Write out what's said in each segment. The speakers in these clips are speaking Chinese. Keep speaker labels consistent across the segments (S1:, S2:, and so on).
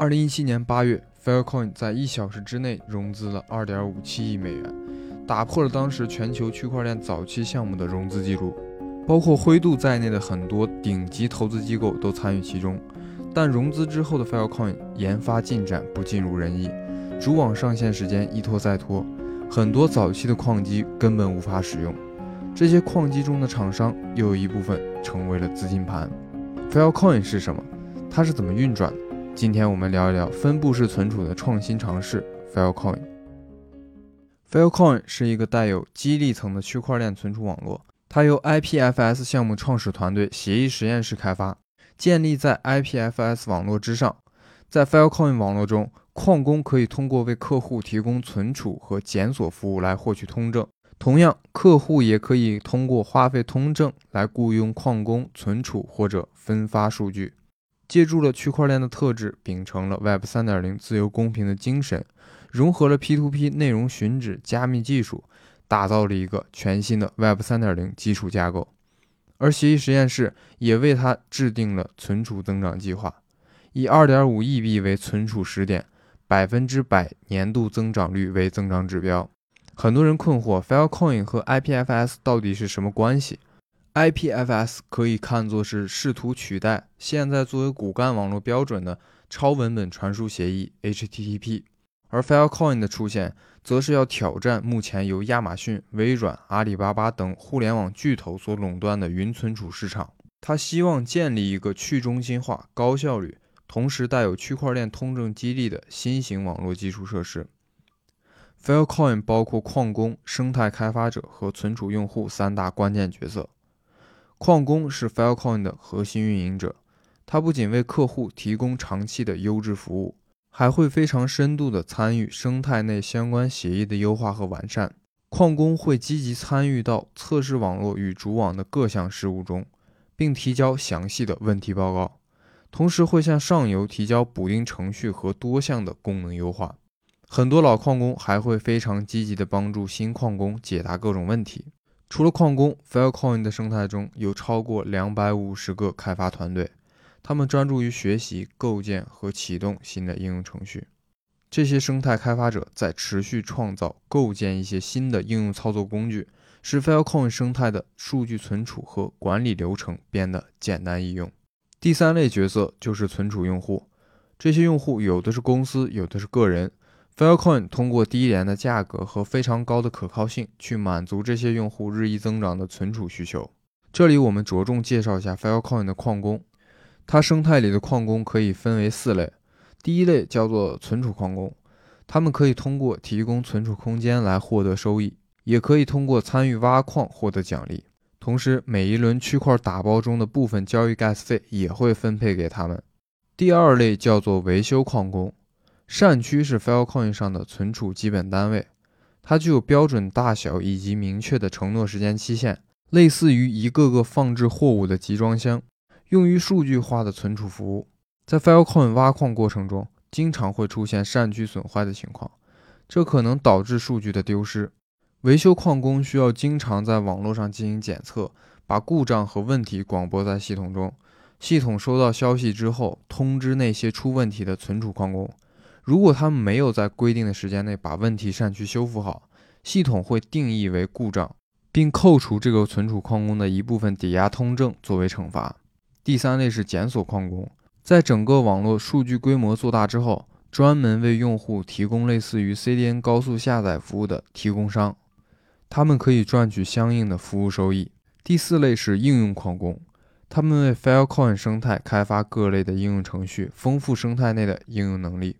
S1: 二零一七年八月，Filecoin 在一小时之内融资了二点五七亿美元，打破了当时全球区块链早期项目的融资记录。包括灰度在内的很多顶级投资机构都参与其中。但融资之后的 Filecoin 研发进展不尽如人意，主网上线时间一拖再拖，很多早期的矿机根本无法使用。这些矿机中的厂商又有一部分成为了资金盘。Filecoin 是什么？它是怎么运转的？今天我们聊一聊分布式存储的创新尝试 Filecoin。Filecoin 是一个带有激励层的区块链存储网络，它由 IPFS 项目创始团队协议实验室开发，建立在 IPFS 网络之上。在 Filecoin 网络中，矿工可以通过为客户提供存储和检索服务来获取通证，同样，客户也可以通过花费通证来雇佣矿工存储或者分发数据。借助了区块链的特质，秉承了 Web 3.0自由公平的精神，融合了 P2P 内容寻址加密技术，打造了一个全新的 Web 3.0基础架构。而协议实验室也为它制定了存储增长计划，以2.5亿币为存储时点，百分之百年度增长率为增长指标。很多人困惑，Filecoin 和 IPFS 到底是什么关系？IPFS 可以看作是试图取代现在作为骨干网络标准的超文本传输协议 HTTP，而 Filecoin 的出现，则是要挑战目前由亚马逊、微软、阿里巴巴等互联网巨头所垄断的云存储市场。它希望建立一个去中心化、高效率，同时带有区块链通证激励的新型网络基础设施。Filecoin 包括矿工、生态开发者和存储用户三大关键角色。矿工是 Filecoin 的核心运营者，他不仅为客户提供长期的优质服务，还会非常深度地参与生态内相关协议的优化和完善。矿工会积极参与到测试网络与主网的各项事务中，并提交详细的问题报告，同时会向上游提交补丁程序和多项的功能优化。很多老矿工还会非常积极地帮助新矿工解答各种问题。除了矿工，Filecoin 的生态中有超过两百五十个开发团队，他们专注于学习、构建和启动新的应用程序。这些生态开发者在持续创造、构建一些新的应用操作工具，使 Filecoin 生态的数据存储和管理流程变得简单易用。第三类角色就是存储用户，这些用户有的是公司，有的是个人。Filecoin 通过低廉的价格和非常高的可靠性，去满足这些用户日益增长的存储需求。这里我们着重介绍一下 Filecoin 的矿工。它生态里的矿工可以分为四类。第一类叫做存储矿工，他们可以通过提供存储空间来获得收益，也可以通过参与挖矿获得奖励。同时，每一轮区块打包中的部分交易 gas 费也会分配给他们。第二类叫做维修矿工。扇区是 Filecoin 上的存储基本单位，它具有标准大小以及明确的承诺时间期限，类似于一个个放置货物的集装箱，用于数据化的存储服务。在 Filecoin 挖矿过程中，经常会出现扇区损坏的情况，这可能导致数据的丢失。维修矿工需要经常在网络上进行检测，把故障和问题广播在系统中，系统收到消息之后，通知那些出问题的存储矿工。如果他们没有在规定的时间内把问题扇区修复好，系统会定义为故障，并扣除这个存储矿工的一部分抵押通证作为惩罚。第三类是检索矿工，在整个网络数据规模做大之后，专门为用户提供类似于 CDN 高速下载服务的提供商，他们可以赚取相应的服务收益。第四类是应用矿工，他们为 Filecoin 生态开发各类的应用程序，丰富生态内的应用能力。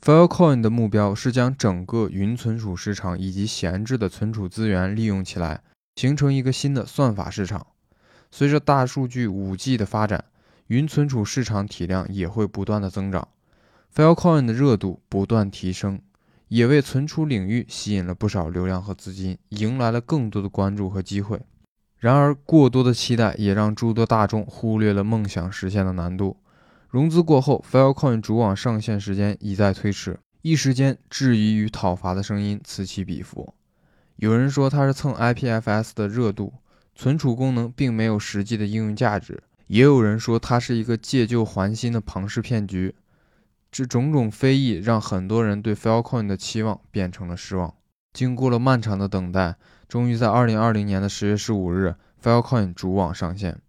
S1: Filecoin 的目标是将整个云存储市场以及闲置的存储资源利用起来，形成一个新的算法市场。随着大数据、5G 的发展，云存储市场体量也会不断的增长。Filecoin 的热度不断提升，也为存储领域吸引了不少流量和资金，迎来了更多的关注和机会。然而，过多的期待也让诸多大众忽略了梦想实现的难度。融资过后，Filecoin 主网上线时间一再推迟，一时间质疑与讨伐的声音此起彼伏。有人说它是蹭 IPFS 的热度，存储功能并没有实际的应用价值；也有人说它是一个借旧还新的庞氏骗局。这种种非议让很多人对 Filecoin 的期望变成了失望。经过了漫长的等待，终于在2020年的10月15日，Filecoin 主网上线，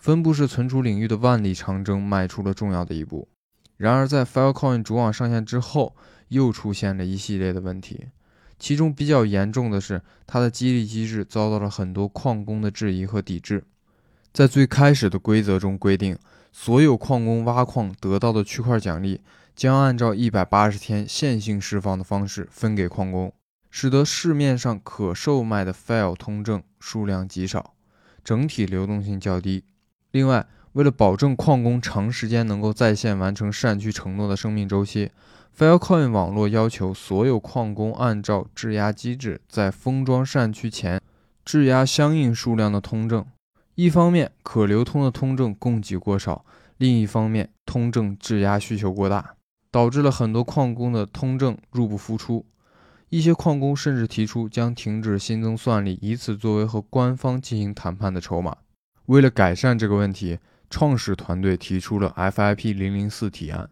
S1: 分布式存储领域的万里长征迈出了重要的一步。然而，在 Filecoin 主网上线之后，又出现了一系列的问题，其中比较严重的是，它的激励机制遭到了很多矿工的质疑和抵制。在最开始的规则中规定，所有矿工挖矿得到的区块奖励将按照一百八十天线性释放的方式分给矿工，使得市面上可售卖的 File 通证数量极少，整体流动性较低。另外，为了保证矿工长时间能够在线完成善区承诺的生命周期，Filecoin 网络要求所有矿工按照质押机制，在封装善区前质押相应数量的通证。一方面，可流通的通证供给过少；另一方面，通证质押需求过大，导致了很多矿工的通证入不敷出。一些矿工甚至提出将停止新增算力，以此作为和官方进行谈判的筹码。为了改善这个问题，创始团队提出了 FIP 零零四提案，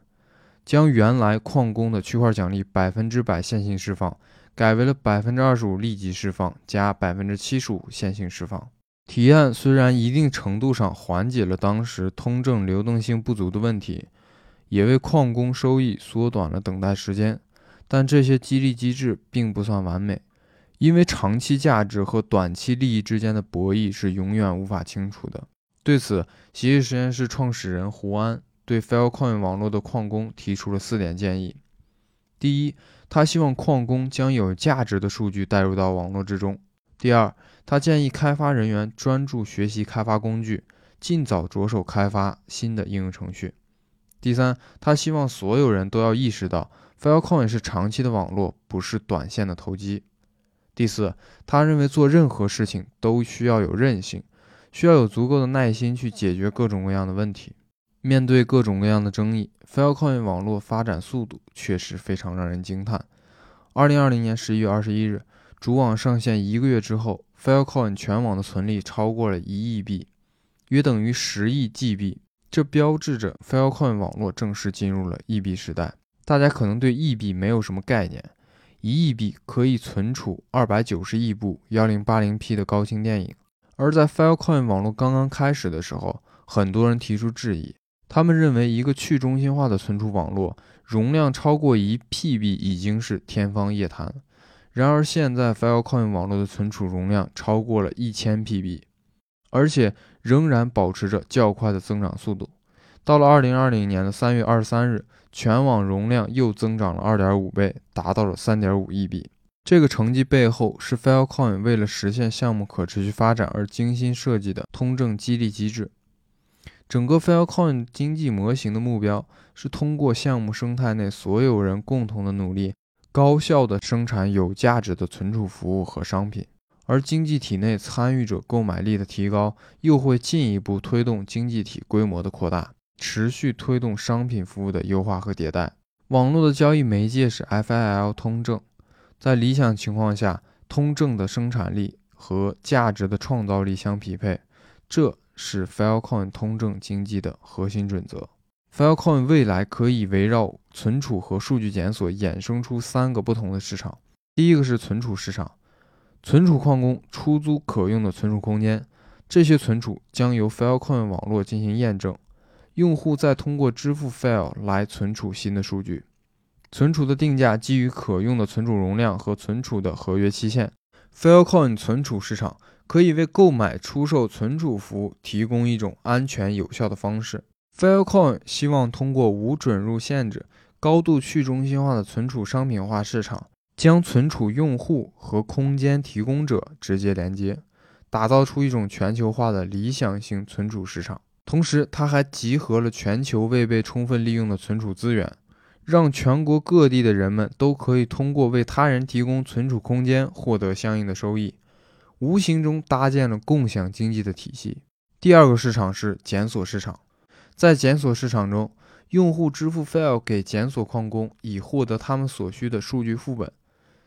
S1: 将原来矿工的区块奖励百分之百线性释放，改为了百分之二十五立即释放加百分之七十五线性释放。提案虽然一定程度上缓解了当时通证流动性不足的问题，也为矿工收益缩短了等待时间，但这些激励机制并不算完美，因为长期价值和短期利益之间的博弈是永远无法清除的。对此，协议实验室创始人胡安对 Filecoin 网络的矿工提出了四点建议：第一，他希望矿工将有价值的数据带入到网络之中；第二，他建议开发人员专注学习开发工具，尽早着手开发新的应用程序。第三，他希望所有人都要意识到，Filecoin 是长期的网络，不是短线的投机。第四，他认为做任何事情都需要有韧性，需要有足够的耐心去解决各种各样的问题。面对各种各样的争议，Filecoin 网络发展速度确实非常让人惊叹。二零二零年十一月二十一日，主网上线一个月之后。Filecoin 全网的存力超过了一亿币，约等于十亿 GB，这标志着 Filecoin 网络正式进入了亿币时代。大家可能对亿币没有什么概念，一亿币可以存储二百九十亿部幺零八零 P 的高清电影。而在 Filecoin 网络刚刚开始的时候，很多人提出质疑，他们认为一个去中心化的存储网络容量超过一 PB 已经是天方夜谭。然而，现在 Filecoin 网络的存储容量超过了一千 PB，而且仍然保持着较快的增长速度。到了二零二零年的三月二十三日，全网容量又增长了二点五倍，达到了三点五亿 B。这个成绩背后是 Filecoin 为了实现项目可持续发展而精心设计的通证激励机制。整个 Filecoin 经济模型的目标是通过项目生态内所有人共同的努力。高效的生产有价值的存储服务和商品，而经济体内参与者购买力的提高，又会进一步推动经济体规模的扩大，持续推动商品服务的优化和迭代。网络的交易媒介是 FIL 通证，在理想情况下，通证的生产力和价值的创造力相匹配，这是 Filecoin 通证经济的核心准则。Filecoin 未来可以围绕存储和数据检索衍生出三个不同的市场。第一个是存储市场，存储矿工出租可用的存储空间，这些存储将由 Filecoin 网络进行验证，用户再通过支付 File 来存储新的数据。存储的定价基于可用的存储容量和存储的合约期限。Filecoin 存储市场可以为购买、出售存储服务提供一种安全有效的方式。Filecoin 希望通过无准入限制、高度去中心化的存储商品化市场，将存储用户和空间提供者直接连接，打造出一种全球化的理想性存储市场。同时，它还集合了全球未被充分利用的存储资源，让全国各地的人们都可以通过为他人提供存储空间获得相应的收益，无形中搭建了共享经济的体系。第二个市场是检索市场。在检索市场中，用户支付 File 给检索矿工，以获得他们所需的数据副本。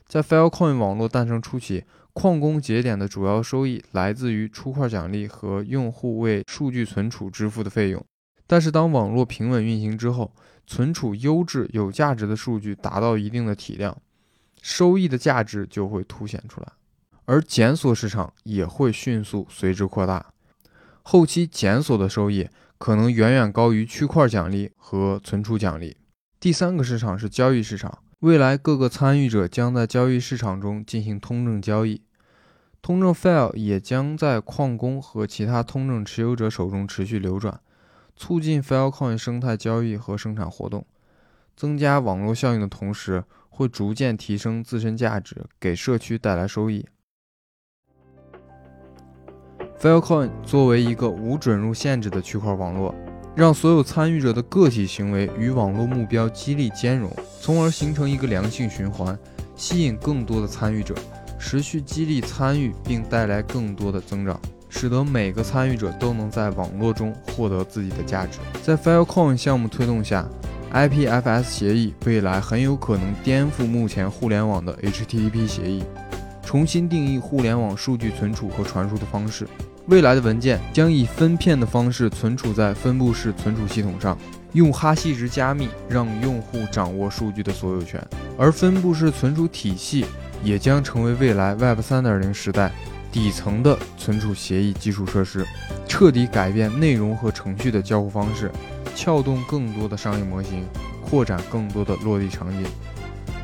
S1: 在 Filecoin 网络诞生初期，矿工节点的主要收益来自于出块奖励和用户为数据存储支付的费用。但是，当网络平稳运行之后，存储优质有价值的数据达到一定的体量，收益的价值就会凸显出来，而检索市场也会迅速随之扩大。后期检索的收益可能远远高于区块奖励和存储奖励。第三个市场是交易市场，未来各个参与者将在交易市场中进行通证交易，通证 file 也将在矿工和其他通证持有者手中持续流转。促进 Filecoin 生态交易和生产活动，增加网络效应的同时，会逐渐提升自身价值，给社区带来收益。Filecoin 作为一个无准入限制的区块网络，让所有参与者的个体行为与网络目标激励兼容，从而形成一个良性循环，吸引更多的参与者，持续激励参与，并带来更多的增长。使得每个参与者都能在网络中获得自己的价值。在 Filecoin 项目推动下，IPFS 协议未来很有可能颠覆目前互联网的 HTTP 协议，重新定义互联网数据存储和传输的方式。未来的文件将以分片的方式存储在分布式存储系统上，用哈希值加密让用户掌握数据的所有权。而分布式存储体系也将成为未来 Web 3.0时代。底层的存储协议基础设施，彻底改变内容和程序的交互方式，撬动更多的商业模型，扩展更多的落地场景。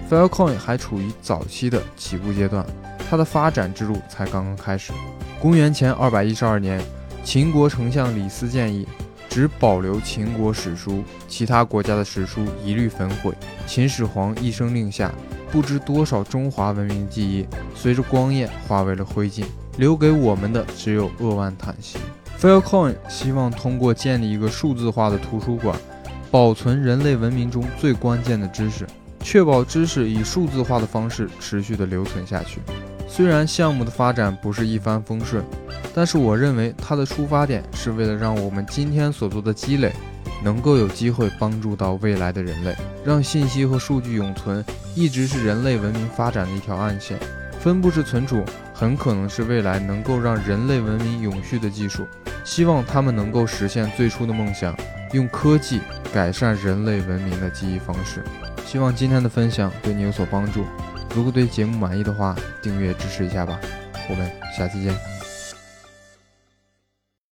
S1: Filecoin 还处于早期的起步阶段，它的发展之路才刚刚开始。公元前二百一十二年，秦国丞相李斯建议，只保留秦国史书，其他国家的史书一律焚毁。秦始皇一声令下。不知多少中华文明记忆随着光焰化为了灰烬，留给我们的只有扼腕叹息。Filecoin 希望通过建立一个数字化的图书馆，保存人类文明中最关键的知识，确保知识以数字化的方式持续的留存下去。虽然项目的发展不是一帆风顺，但是我认为它的出发点是为了让我们今天所做的积累。能够有机会帮助到未来的人类，让信息和数据永存，一直是人类文明发展的一条暗线。分布式存储很可能是未来能够让人类文明永续的技术。希望他们能够实现最初的梦想，用科技改善人类文明的记忆方式。希望今天的分享对你有所帮助。如果对节目满意的话，订阅支持一下吧。我们下期见。